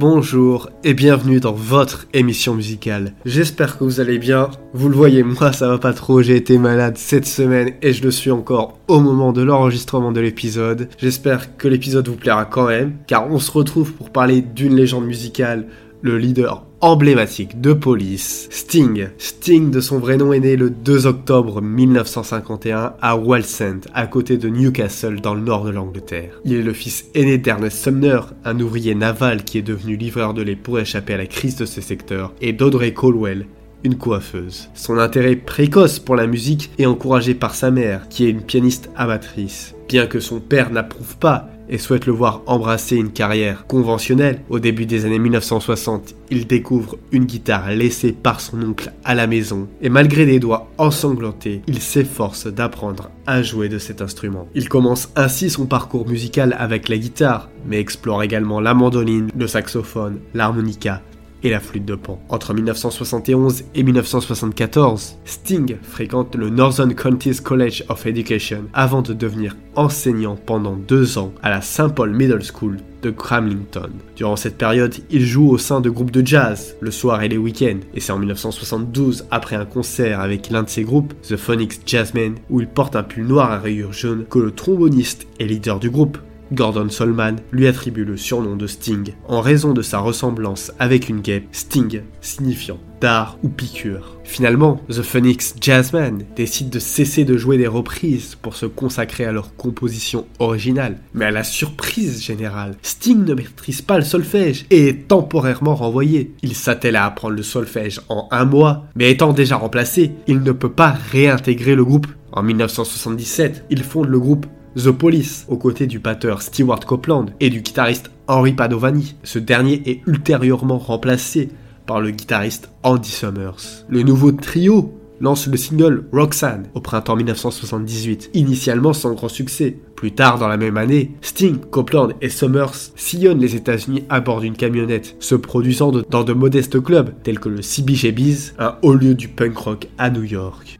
bonjour et bienvenue dans votre émission musicale. J'espère que vous allez bien. Vous le voyez, moi ça va pas trop, j'ai été malade cette semaine et je le suis encore au moment de l'enregistrement de l'épisode. J'espère que l'épisode vous plaira quand même, car on se retrouve pour parler d'une légende musicale, le leader emblématique de Police, Sting. Sting de son vrai nom est né le 2 octobre 1951 à Wallsend, à côté de Newcastle dans le nord de l'Angleterre. Il est le fils aîné d'Ernest Sumner, un ouvrier naval qui est devenu livreur de lait pour échapper à la crise de ce secteur, et d'Audrey Colwell, une coiffeuse. Son intérêt précoce pour la musique est encouragé par sa mère, qui est une pianiste amatrice. Bien que son père n'approuve pas et souhaite le voir embrasser une carrière conventionnelle, au début des années 1960, il découvre une guitare laissée par son oncle à la maison, et malgré des doigts ensanglantés, il s'efforce d'apprendre à jouer de cet instrument. Il commence ainsi son parcours musical avec la guitare, mais explore également la mandoline, le saxophone, l'harmonica et la flûte de pan. Entre 1971 et 1974, Sting fréquente le Northern Counties College of Education avant de devenir enseignant pendant deux ans à la St. Paul Middle School de Cramlington. Durant cette période, il joue au sein de groupes de jazz, le soir et les week-ends, et c'est en 1972, après un concert avec l'un de ses groupes, The Phonics Jazzmen, où il porte un pull noir à rayures jaunes, que le tromboniste et leader du groupe, Gordon Solman lui attribue le surnom de Sting en raison de sa ressemblance avec une guêpe, Sting signifiant dard ou piqûre. Finalement, The Phoenix Jazzmen décident de cesser de jouer des reprises pour se consacrer à leur composition originale. Mais à la surprise générale, Sting ne maîtrise pas le solfège et est temporairement renvoyé. Il s'attelle à apprendre le solfège en un mois, mais étant déjà remplacé, il ne peut pas réintégrer le groupe. En 1977, il fonde le groupe The Police, aux côtés du batteur Stewart Copeland et du guitariste Henry Padovani. Ce dernier est ultérieurement remplacé par le guitariste Andy Summers. Le nouveau trio lance le single Roxanne au printemps 1978, initialement sans grand succès. Plus tard dans la même année, Sting, Copeland et Summers sillonnent les États-Unis à bord d'une camionnette, se produisant dans de modestes clubs tels que le CBGB's, un haut lieu du punk rock à New York.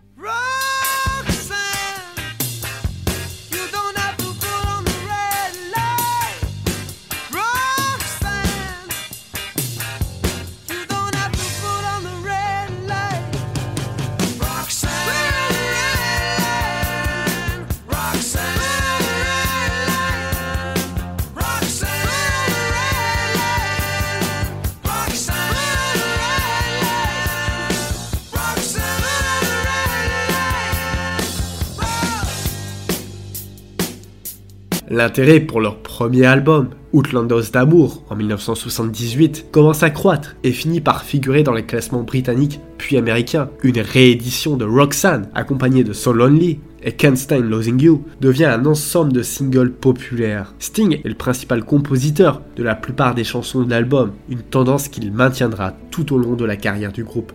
L'intérêt pour leur premier album, Outlandos d'amour, en 1978, commence à croître et finit par figurer dans les classements britanniques puis américains. Une réédition de Roxanne, accompagnée de So Lonely et Can't Stand Losing You, devient un ensemble de singles populaires. Sting est le principal compositeur de la plupart des chansons de l'album, une tendance qu'il maintiendra tout au long de la carrière du groupe.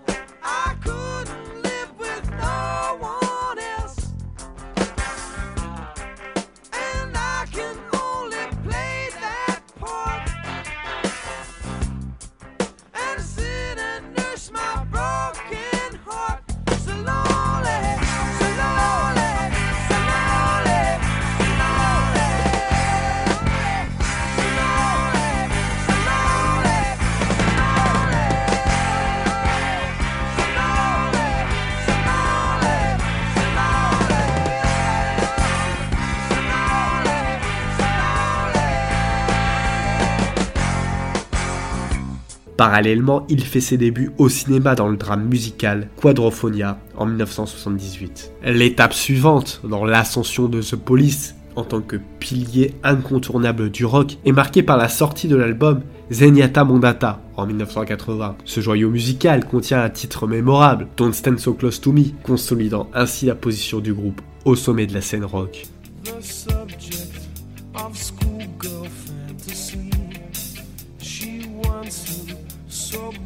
Parallèlement, il fait ses débuts au cinéma dans le drame musical Quadrophonia en 1978. L'étape suivante dans l'ascension de The Police en tant que pilier incontournable du rock est marquée par la sortie de l'album Zenyatta Mondata en 1980. Ce joyau musical contient un titre mémorable, Don't Stand So Close To Me, consolidant ainsi la position du groupe au sommet de la scène rock.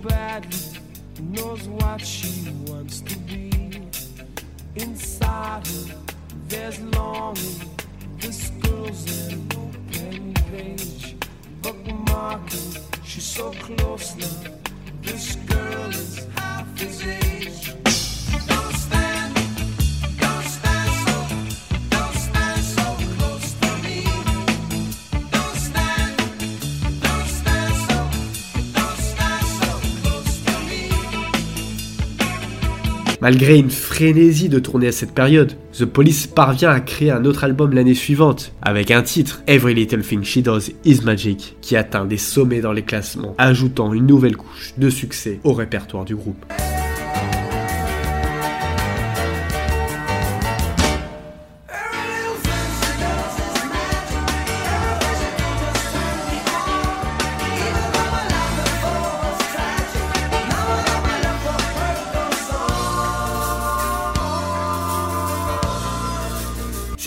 Badly, knows what she wants to be. Inside her, there's longing. This girl's an open page, bookmarking. She's so close now. This girl is half his age. Malgré une frénésie de tournée à cette période, The Police parvient à créer un autre album l'année suivante, avec un titre, Every Little Thing She Does Is Magic, qui atteint des sommets dans les classements, ajoutant une nouvelle couche de succès au répertoire du groupe.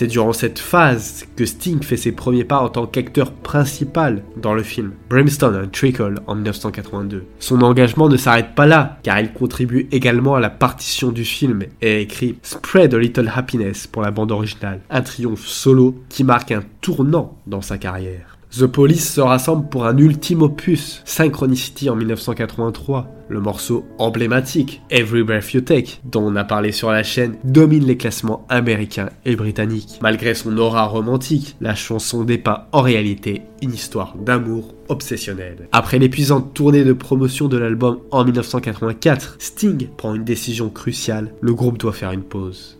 C'est durant cette phase que Sting fait ses premiers pas en tant qu'acteur principal dans le film Brimstone and Trickle en 1982. Son engagement ne s'arrête pas là, car il contribue également à la partition du film et écrit Spread a Little Happiness pour la bande originale, un triomphe solo qui marque un tournant dans sa carrière. The Police se rassemble pour un ultime opus, Synchronicity en 1983. Le morceau emblématique, Every Breath You Take, dont on a parlé sur la chaîne, domine les classements américains et britanniques. Malgré son aura romantique, la chanson dépeint en réalité une histoire d'amour obsessionnel. Après l'épuisante tournée de promotion de l'album en 1984, Sting prend une décision cruciale, le groupe doit faire une pause.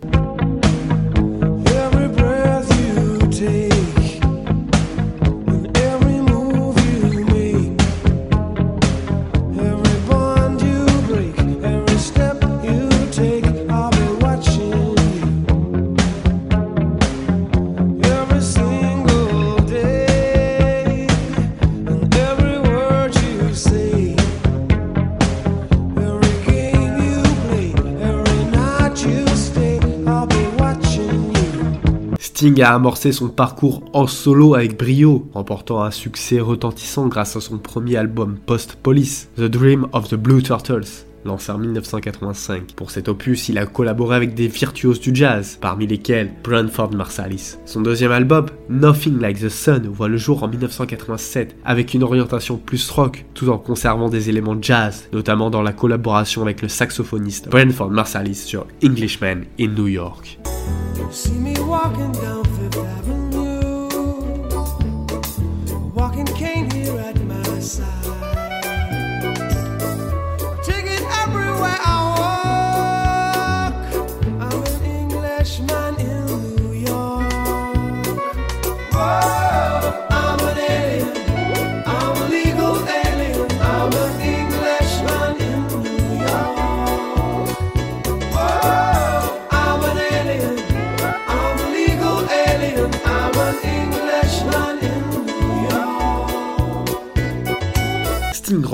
A amorcé son parcours en solo avec brio, remportant un succès retentissant grâce à son premier album post-police, The Dream of the Blue Turtles lancé en 1985. Pour cet opus, il a collaboré avec des virtuoses du jazz, parmi lesquels Branford Marsalis. Son deuxième album, Nothing Like the Sun, voit le jour en 1987 avec une orientation plus rock, tout en conservant des éléments jazz, notamment dans la collaboration avec le saxophoniste Branford Marsalis sur Englishman in New York. See me walking down Fifth Avenue, walking cane here at my side.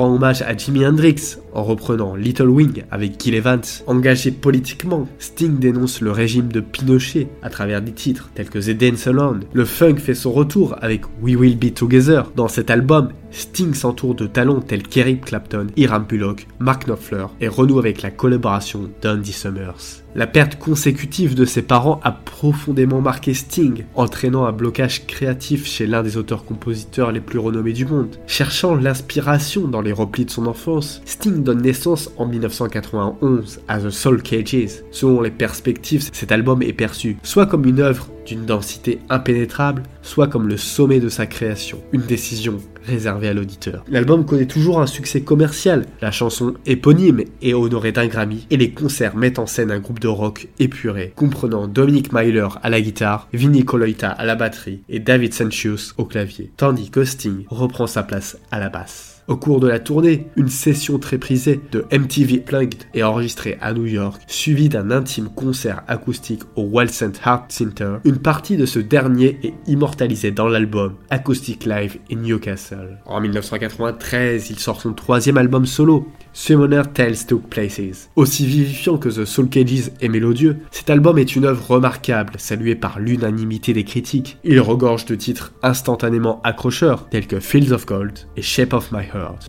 Rend hommage à Jimi Hendrix en reprenant Little Wing avec Gil Evans. Engagé politiquement, Sting dénonce le régime de Pinochet à travers des titres tels que The Dance Alone. Le funk fait son retour avec We Will Be Together. Dans cet album, Sting s'entoure de talents tels qu'Eric Clapton, Hiram Bullock, Mark Knopfler et renoue avec la collaboration d'Andy Summers. La perte consécutive de ses parents a profondément marqué Sting, entraînant un blocage créatif chez l'un des auteurs-compositeurs les plus renommés du monde. Cherchant l'inspiration dans les replis de son enfance, Sting donne naissance en 1991 à The Soul Cages. Selon les perspectives, cet album est perçu soit comme une œuvre d'une densité impénétrable, soit comme le sommet de sa création, une décision réservée à l'auditeur. L'album connaît toujours un succès commercial, la chanson éponyme est honorée d'un Grammy, et les concerts mettent en scène un groupe de rock épuré, comprenant Dominic Myler à la guitare, Vinny Colaiuta à la batterie et David Sancius au clavier, tandis que Sting reprend sa place à la basse. Au cours de la tournée, une session très prisée de MTV Plugged est enregistrée à New York, suivie d'un intime concert acoustique au Walsent Heart Center. Une partie de ce dernier est immortalisée dans l'album Acoustic Live in Newcastle. En 1993, il sort son troisième album solo, Summoner Tales Took Places. Aussi vivifiant que The Soul Cages est mélodieux, cet album est une œuvre remarquable, saluée par l'unanimité des critiques. Il regorge de titres instantanément accrocheurs, tels que Fields of Gold et Shape of My Heart.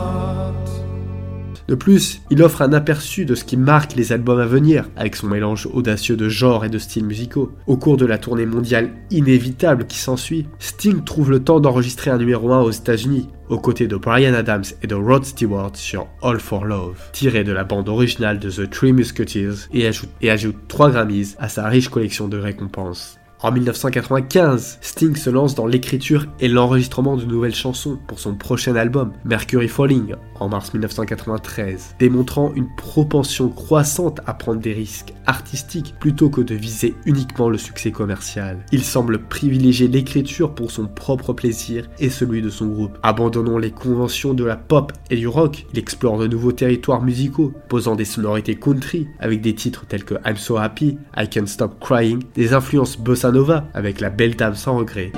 De plus, il offre un aperçu de ce qui marque les albums à venir, avec son mélange audacieux de genres et de styles musicaux. Au cours de la tournée mondiale inévitable qui s'ensuit, Sting trouve le temps d'enregistrer un numéro 1 aux États-Unis, aux côtés de Brian Adams et de Rod Stewart sur All for Love, tiré de la bande originale de The Three Musketeers, et ajoute, et ajoute 3 Grammys à sa riche collection de récompenses. En 1995, Sting se lance dans l'écriture et l'enregistrement de nouvelles chansons pour son prochain album, Mercury Falling, en mars 1993, démontrant une propension croissante à prendre des risques artistiques plutôt que de viser uniquement le succès commercial. Il semble privilégier l'écriture pour son propre plaisir et celui de son groupe. Abandonnant les conventions de la pop et du rock, il explore de nouveaux territoires musicaux, posant des sonorités country avec des titres tels que I'm So Happy, I Can't Stop Crying, des influences bossa Nova avec la belle dame sans regret.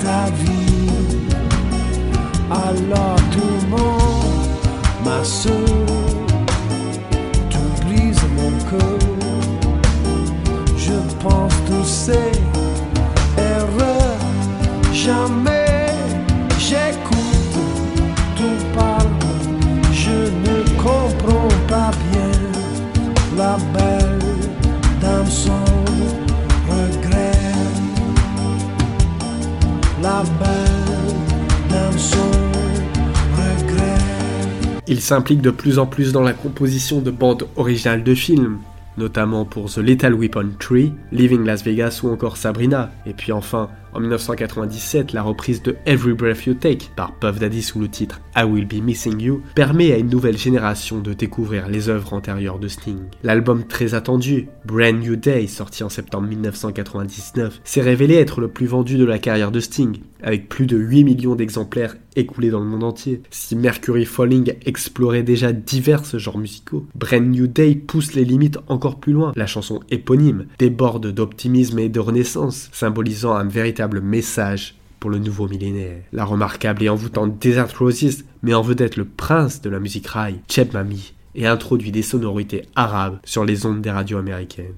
Ta vie, ma soeur, mon cœur. Je pense tous ces erreurs, jamais Il s'implique de plus en plus dans la composition de bandes originales de films, notamment pour The Lethal Weapon 3, Living Las Vegas ou encore Sabrina, et puis enfin en 1997, la reprise de Every Breath You Take par Puff Daddy sous le titre I Will Be Missing You permet à une nouvelle génération de découvrir les œuvres antérieures de Sting. L'album très attendu, Brand New Day, sorti en septembre 1999, s'est révélé être le plus vendu de la carrière de Sting, avec plus de 8 millions d'exemplaires écoulés dans le monde entier. Si Mercury Falling explorait déjà divers genres musicaux, Brand New Day pousse les limites encore plus loin. La chanson éponyme déborde d'optimisme et de renaissance, symbolisant un véritable message pour le nouveau millénaire. La remarquable et envoûtante Desert Roses met en vedette le prince de la musique rail, Cheb Mami, et introduit des sonorités arabes sur les ondes des radios américaines.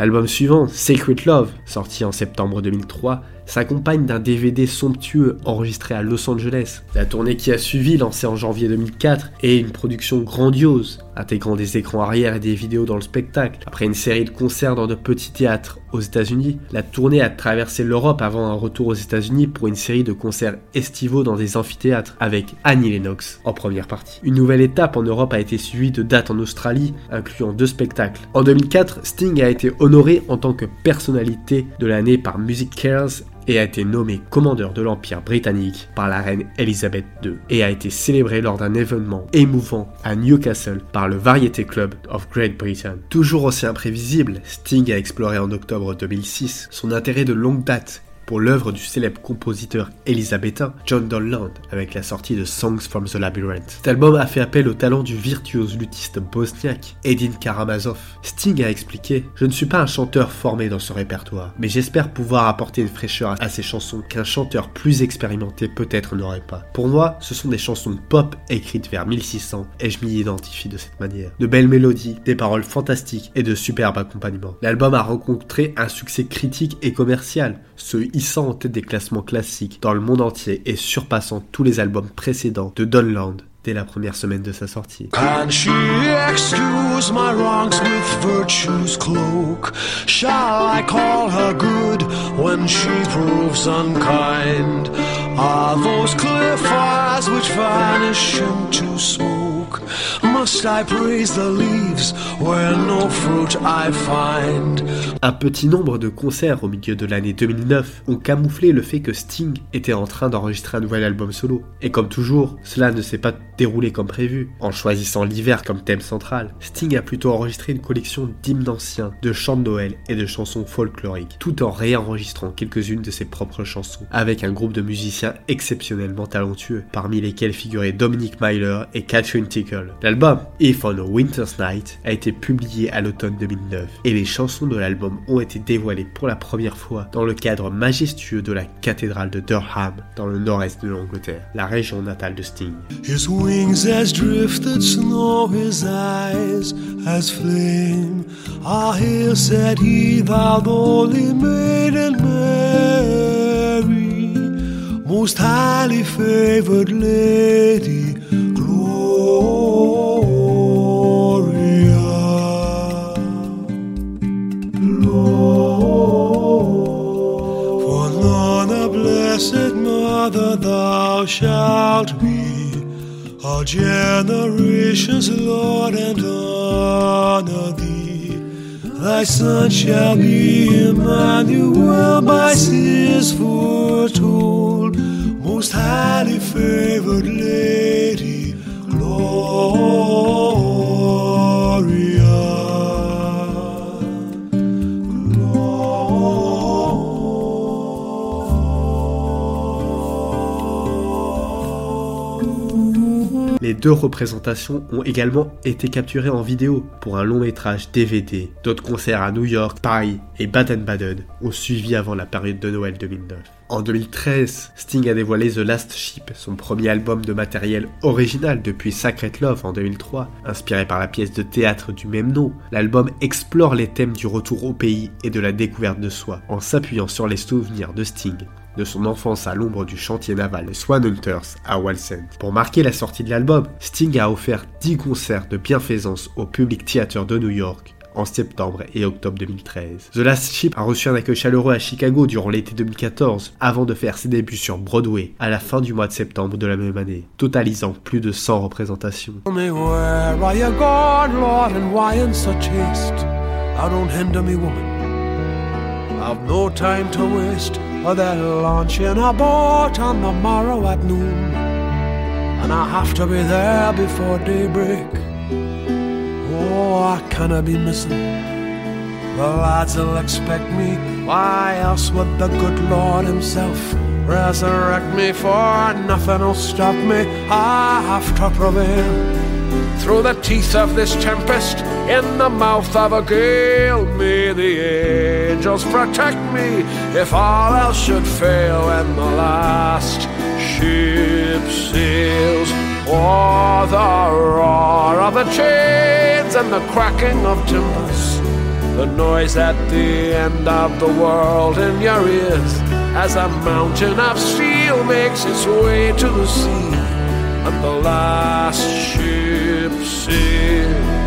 L'album suivant, Sacred Love, sorti en septembre 2003, s'accompagne d'un DVD somptueux enregistré à Los Angeles. La tournée qui a suivi, lancée en janvier 2004, est une production grandiose, intégrant des écrans arrière et des vidéos dans le spectacle. Après une série de concerts dans de petits théâtres aux États-Unis, la tournée a traversé l'Europe avant un retour aux États-Unis pour une série de concerts estivaux dans des amphithéâtres avec Annie Lennox en première partie. Une nouvelle étape en Europe a été suivie de dates en Australie, incluant deux spectacles. En 2004, Sting a été honoré en tant que personnalité de l'année par Music Cares et a été nommé commandeur de l'Empire britannique par la reine Elizabeth II et a été célébré lors d'un événement émouvant à Newcastle par le Variety Club of Great Britain. Toujours aussi imprévisible, Sting a exploré en octobre 2006 son intérêt de longue date pour l'œuvre du célèbre compositeur élisabétain John Donland avec la sortie de Songs from the Labyrinth. Cet album a fait appel au talent du virtuose luthiste bosniaque Edin Karamazov. Sting a expliqué Je ne suis pas un chanteur formé dans ce répertoire, mais j'espère pouvoir apporter une fraîcheur à ces chansons qu'un chanteur plus expérimenté peut-être n'aurait pas. Pour moi, ce sont des chansons pop écrites vers 1600 et je m'y identifie de cette manière. De belles mélodies, des paroles fantastiques et de superbes accompagnements. L'album a rencontré un succès critique et commercial, ce hissant en tête des classements classiques dans le monde entier et surpassant tous les albums précédents de Donland dès la première semaine de sa sortie. Can she excuse my wrongs with virtue's cloak? Shall I call her good when she proves unkind? Are those clear fires which vanish into smoke? Must I praise the leaves where no fruit I find? Un petit nombre de concerts au milieu de l'année 2009 ont camouflé le fait que Sting était en train d'enregistrer un nouvel album solo. Et comme toujours, cela ne s'est pas déroulé comme prévu. En choisissant l'hiver comme thème central, Sting a plutôt enregistré une collection d'hymnes anciens, de chants de Noël et de chansons folkloriques, tout en réenregistrant quelques-unes de ses propres chansons, avec un groupe de musiciens exceptionnellement talentueux, parmi lesquels figuraient Dominic Myler et Catherine Tickle. L'album If on a Winter's Night a été publié à l'automne 2009, et les chansons de l'album ont été dévoilées pour la première fois dans le cadre majestueux de la cathédrale de Durham, dans le nord-est de l'Angleterre, la région natale de Sting. His wings as drifted snow, his eyes as flame. Ah, here said he, thou most highly favored lady, blessed mother thou shalt be, all generations, Lord, and honor thee. Thy son shall be Emmanuel by seers foretold, deux représentations ont également été capturées en vidéo pour un long métrage DVD. D'autres concerts à New York, Paris et Baden-Baden ont suivi avant la période de Noël 2009. En 2013, Sting a dévoilé The Last Ship, son premier album de matériel original depuis Sacred Love en 2003. Inspiré par la pièce de théâtre du même nom, l'album explore les thèmes du retour au pays et de la découverte de soi, en s'appuyant sur les souvenirs de Sting de son enfance à l'ombre du chantier naval Swan Hunters à Wallsend. Pour marquer la sortie de l'album, Sting a offert 10 concerts de bienfaisance au Public Theater de New York en septembre et octobre 2013. The Last Ship a reçu un accueil chaleureux à Chicago durant l'été 2014 avant de faire ses débuts sur Broadway à la fin du mois de septembre de la même année, totalisant plus de 100 représentations. They're launching a boat on the morrow at noon, and I have to be there before daybreak. Oh, I cannot be missing. The lads will expect me. Why else would the good Lord Himself resurrect me? For nothing will stop me. I have to prevail through the teeth of this tempest, in the mouth of a gale. May the angels protect me if all else should fail when the last ship sails. Or the roar of the chains and the cracking of timbers, the noise at the end of the world in your ears as a mountain of steel makes its way to the sea and the last ship see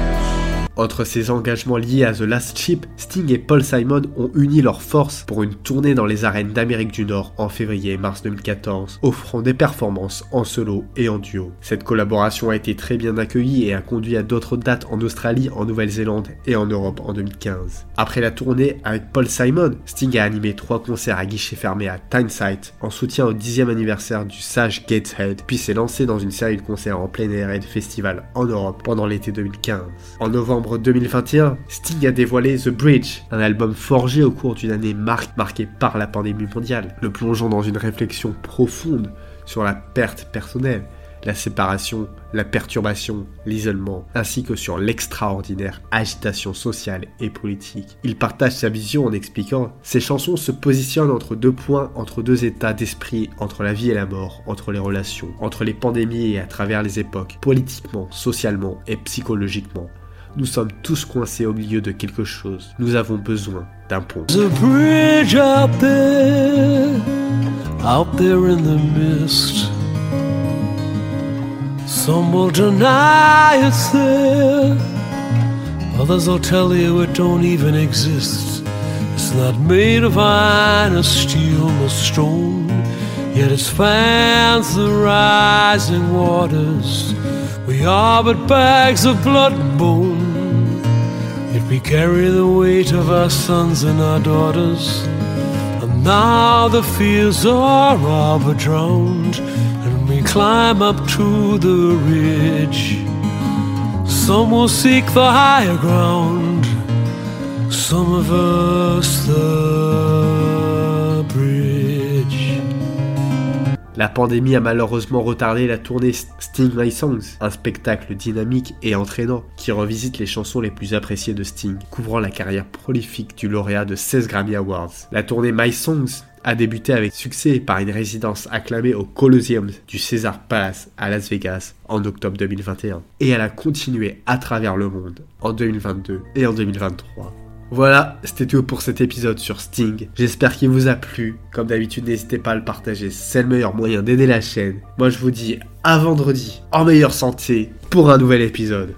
Entre ses engagements liés à The Last Ship, Sting et Paul Simon ont uni leurs forces pour une tournée dans les arènes d'Amérique du Nord en février et mars 2014, offrant des performances en solo et en duo. Cette collaboration a été très bien accueillie et a conduit à d'autres dates en Australie, en Nouvelle-Zélande et en Europe en 2015. Après la tournée avec Paul Simon, Sting a animé trois concerts à guichet fermé à Tyneside en soutien au 10e anniversaire du sage Gateshead, puis s'est lancé dans une série de concerts en plein air et de festivals en Europe pendant l'été 2015. En novembre 2021, Sting a dévoilé The Bridge, un album forgé au cours d'une année mar- marquée par la pandémie mondiale, le plongeant dans une réflexion profonde sur la perte personnelle, la séparation, la perturbation, l'isolement, ainsi que sur l'extraordinaire agitation sociale et politique. Il partage sa vision en expliquant Ces chansons se positionnent entre deux points, entre deux états d'esprit, entre la vie et la mort, entre les relations, entre les pandémies et à travers les époques, politiquement, socialement et psychologiquement. Nous sommes tous coincés au milieu de quelque chose. Nous avons besoin d'un pont. There's a bridge out there, out there in the mist. Some will deny it's there, others will tell you it don't even exist. It's not made of iron or steel or stone, yet it spans the rising waters. We We are but bags of blood and bone. We carry the weight of our sons and our daughters. And now the fields are all but drowned. And we climb up to the ridge. Some will seek the higher ground. Some of us the La pandémie a malheureusement retardé la tournée Sting My Songs, un spectacle dynamique et entraînant qui revisite les chansons les plus appréciées de Sting, couvrant la carrière prolifique du lauréat de 16 Grammy Awards. La tournée My Songs a débuté avec succès par une résidence acclamée au Colosseum du Caesar Palace à Las Vegas en octobre 2021. Et elle a continué à travers le monde en 2022 et en 2023. Voilà, c'était tout pour cet épisode sur Sting. J'espère qu'il vous a plu. Comme d'habitude, n'hésitez pas à le partager, c'est le meilleur moyen d'aider la chaîne. Moi je vous dis à vendredi, en meilleure santé, pour un nouvel épisode.